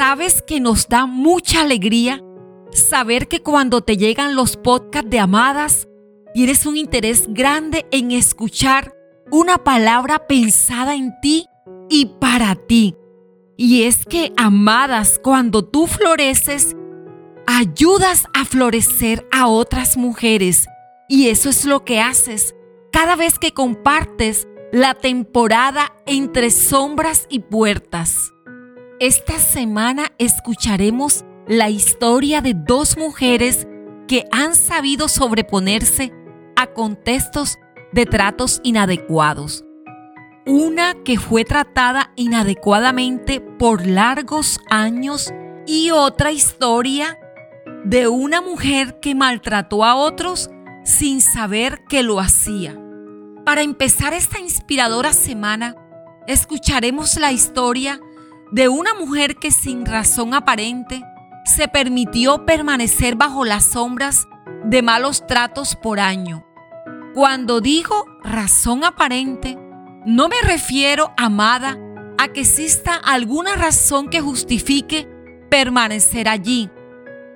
Sabes que nos da mucha alegría saber que cuando te llegan los podcasts de Amadas, tienes un interés grande en escuchar una palabra pensada en ti y para ti. Y es que, amadas, cuando tú floreces, ayudas a florecer a otras mujeres. Y eso es lo que haces cada vez que compartes la temporada entre sombras y puertas. Esta semana escucharemos la historia de dos mujeres que han sabido sobreponerse a contextos de tratos inadecuados. Una que fue tratada inadecuadamente por largos años y otra historia de una mujer que maltrató a otros sin saber que lo hacía. Para empezar esta inspiradora semana, escucharemos la historia de una mujer que sin razón aparente se permitió permanecer bajo las sombras de malos tratos por año. Cuando digo razón aparente, no me refiero, amada, a que exista alguna razón que justifique permanecer allí,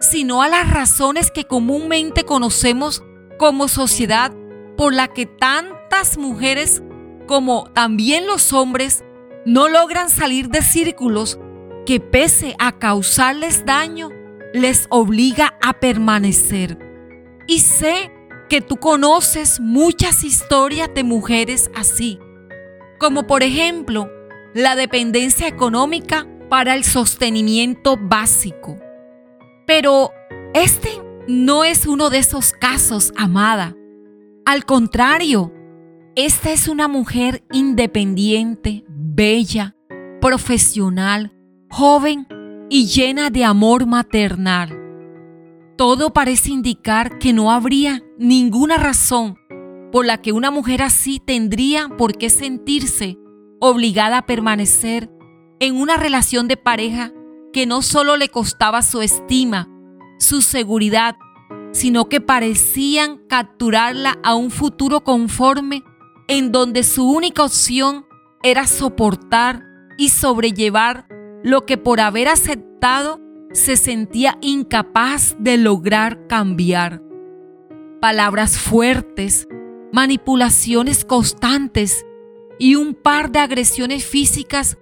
sino a las razones que comúnmente conocemos como sociedad por la que tantas mujeres como también los hombres no logran salir de círculos que pese a causarles daño, les obliga a permanecer. Y sé que tú conoces muchas historias de mujeres así, como por ejemplo la dependencia económica para el sostenimiento básico. Pero este no es uno de esos casos, amada. Al contrario, esta es una mujer independiente, bella, profesional, joven y llena de amor maternal. Todo parece indicar que no habría ninguna razón por la que una mujer así tendría por qué sentirse obligada a permanecer en una relación de pareja que no solo le costaba su estima, su seguridad, sino que parecían capturarla a un futuro conforme en donde su única opción era soportar y sobrellevar lo que por haber aceptado se sentía incapaz de lograr cambiar. Palabras fuertes, manipulaciones constantes y un par de agresiones físicas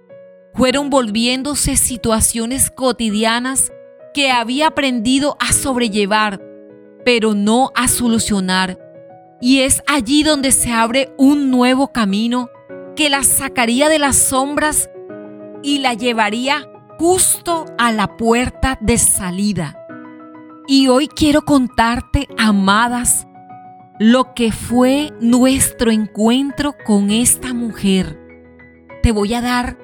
fueron volviéndose situaciones cotidianas que había aprendido a sobrellevar, pero no a solucionar. Y es allí donde se abre un nuevo camino que la sacaría de las sombras y la llevaría justo a la puerta de salida. Y hoy quiero contarte, amadas, lo que fue nuestro encuentro con esta mujer. Te voy a dar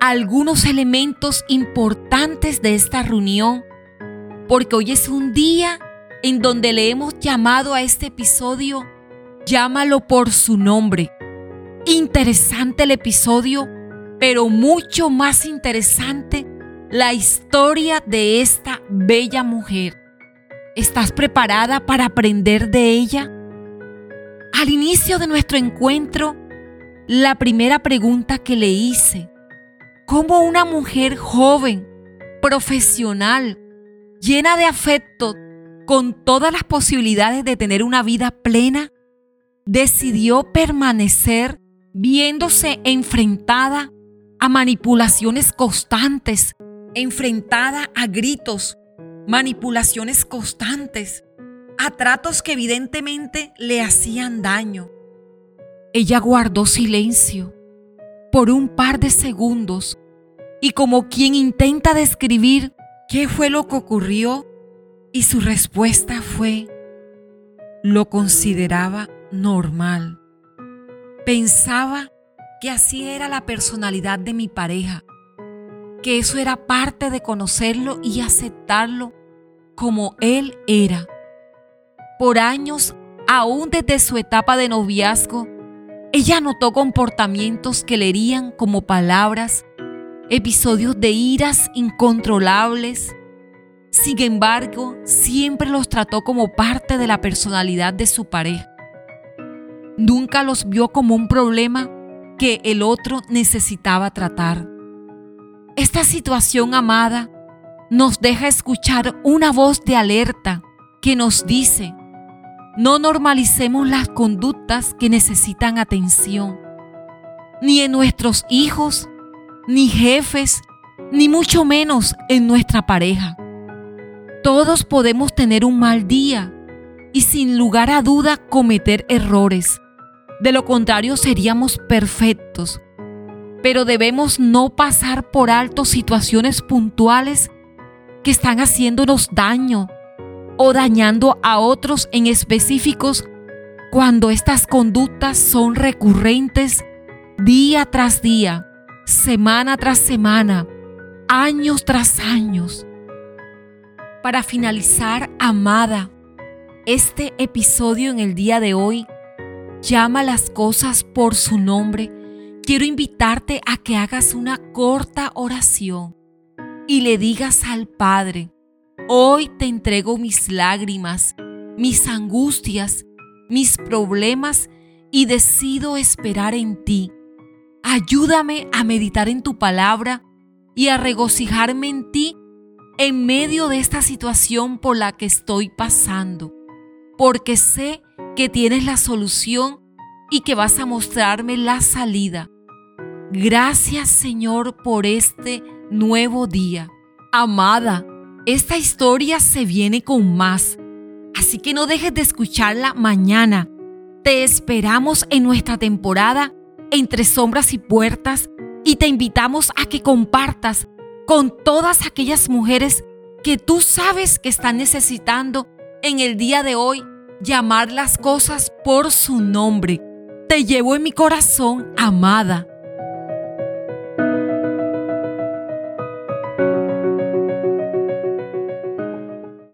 algunos elementos importantes de esta reunión, porque hoy es un día en donde le hemos llamado a este episodio, llámalo por su nombre. Interesante el episodio, pero mucho más interesante la historia de esta bella mujer. ¿Estás preparada para aprender de ella? Al inicio de nuestro encuentro, la primera pregunta que le hice, ¿cómo una mujer joven, profesional, llena de afecto, con todas las posibilidades de tener una vida plena, decidió permanecer viéndose enfrentada a manipulaciones constantes, enfrentada a gritos, manipulaciones constantes, a tratos que evidentemente le hacían daño. Ella guardó silencio por un par de segundos y como quien intenta describir qué fue lo que ocurrió y su respuesta fue, lo consideraba normal. Pensaba que así era la personalidad de mi pareja, que eso era parte de conocerlo y aceptarlo como él era. Por años, aún desde su etapa de noviazgo, ella notó comportamientos que le herían como palabras, episodios de iras incontrolables. Sin embargo, siempre los trató como parte de la personalidad de su pareja. Nunca los vio como un problema que el otro necesitaba tratar. Esta situación amada nos deja escuchar una voz de alerta que nos dice, no normalicemos las conductas que necesitan atención, ni en nuestros hijos, ni jefes, ni mucho menos en nuestra pareja. Todos podemos tener un mal día y sin lugar a duda cometer errores. De lo contrario seríamos perfectos. Pero debemos no pasar por alto situaciones puntuales que están haciéndonos daño o dañando a otros en específicos cuando estas conductas son recurrentes día tras día, semana tras semana, años tras años. Para finalizar, amada, este episodio en el día de hoy llama las cosas por su nombre. Quiero invitarte a que hagas una corta oración y le digas al Padre, hoy te entrego mis lágrimas, mis angustias, mis problemas y decido esperar en ti. Ayúdame a meditar en tu palabra y a regocijarme en ti en medio de esta situación por la que estoy pasando, porque sé que tienes la solución y que vas a mostrarme la salida. Gracias Señor por este nuevo día. Amada, esta historia se viene con más, así que no dejes de escucharla mañana. Te esperamos en nuestra temporada Entre Sombras y Puertas y te invitamos a que compartas con todas aquellas mujeres que tú sabes que están necesitando en el día de hoy llamar las cosas por su nombre. Te llevo en mi corazón, amada